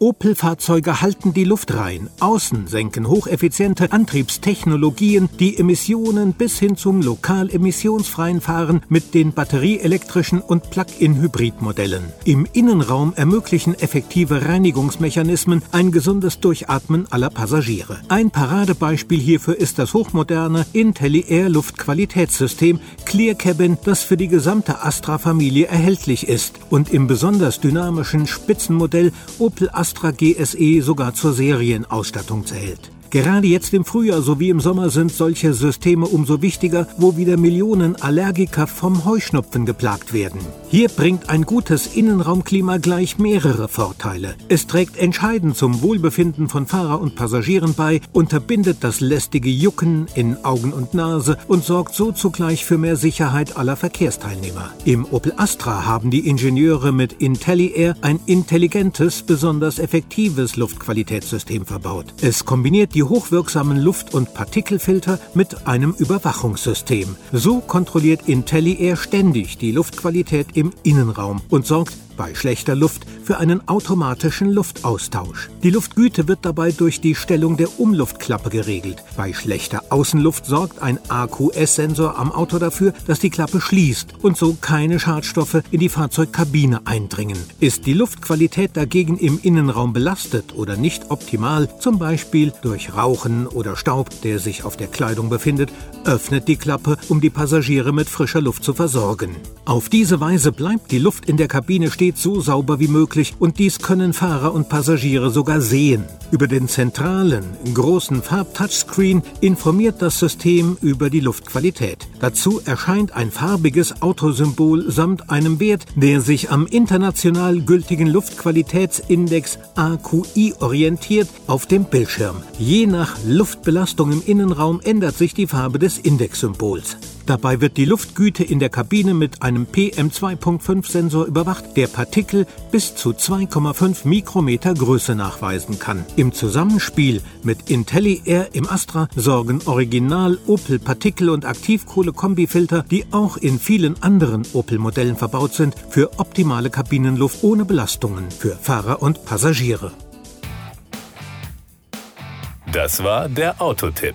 Opel-Fahrzeuge halten die Luft rein. Außen senken hocheffiziente Antriebstechnologien die Emissionen bis hin zum lokal emissionsfreien Fahren mit den batterieelektrischen und Plug-in-Hybrid-Modellen. Im Innenraum ermöglichen effektive Reinigungsmechanismen ein gesundes Durchatmen aller Passagiere. Ein Paradebeispiel hierfür ist das hochmoderne IntelliAir Luftqualitätssystem Clear Cabin, das für die gesamte Astra-Familie erhältlich ist und im besonders dynamischen Spitzenmodell Opel Astra Astra GSE sogar zur Serienausstattung zählt. Gerade jetzt im Frühjahr sowie im Sommer sind solche Systeme umso wichtiger, wo wieder Millionen Allergiker vom Heuschnupfen geplagt werden. Hier bringt ein gutes Innenraumklima gleich mehrere Vorteile. Es trägt entscheidend zum Wohlbefinden von Fahrer und Passagieren bei, unterbindet das lästige Jucken in Augen und Nase und sorgt so zugleich für mehr Sicherheit aller Verkehrsteilnehmer. Im Opel Astra haben die Ingenieure mit IntelliAir ein intelligentes, besonders effektives Luftqualitätssystem verbaut. Es kombiniert die hochwirksamen Luft- und Partikelfilter mit einem Überwachungssystem. So kontrolliert IntelliAir ständig die Luftqualität im Innenraum und sorgt bei schlechter Luft für einen automatischen Luftaustausch. Die Luftgüte wird dabei durch die Stellung der Umluftklappe geregelt. Bei schlechter Außenluft sorgt ein AQS-Sensor am Auto dafür, dass die Klappe schließt und so keine Schadstoffe in die Fahrzeugkabine eindringen. Ist die Luftqualität dagegen im Innenraum belastet oder nicht optimal, zum Beispiel durch Rauchen oder Staub, der sich auf der Kleidung befindet, öffnet die Klappe, um die Passagiere mit frischer Luft zu versorgen. Auf diese Weise bleibt die Luft in der Kabine stets so sauber wie möglich und dies können Fahrer und Passagiere sogar sehen. Über den zentralen, großen Farbtouchscreen informiert das System über die Luftqualität. Dazu erscheint ein farbiges Autosymbol samt einem Wert, der sich am international gültigen Luftqualitätsindex AQI orientiert, auf dem Bildschirm. Je nach Luftbelastung im Innenraum ändert sich die Farbe des Indexsymbols. Dabei wird die Luftgüte in der Kabine mit einem PM2.5-Sensor überwacht, der Partikel bis zu 2,5 Mikrometer Größe nachweisen kann. Im Zusammenspiel mit IntelliAir im Astra sorgen Original Opel Partikel- und Aktivkohle-Kombifilter, die auch in vielen anderen Opel-Modellen verbaut sind, für optimale Kabinenluft ohne Belastungen für Fahrer und Passagiere. Das war der Autotipp.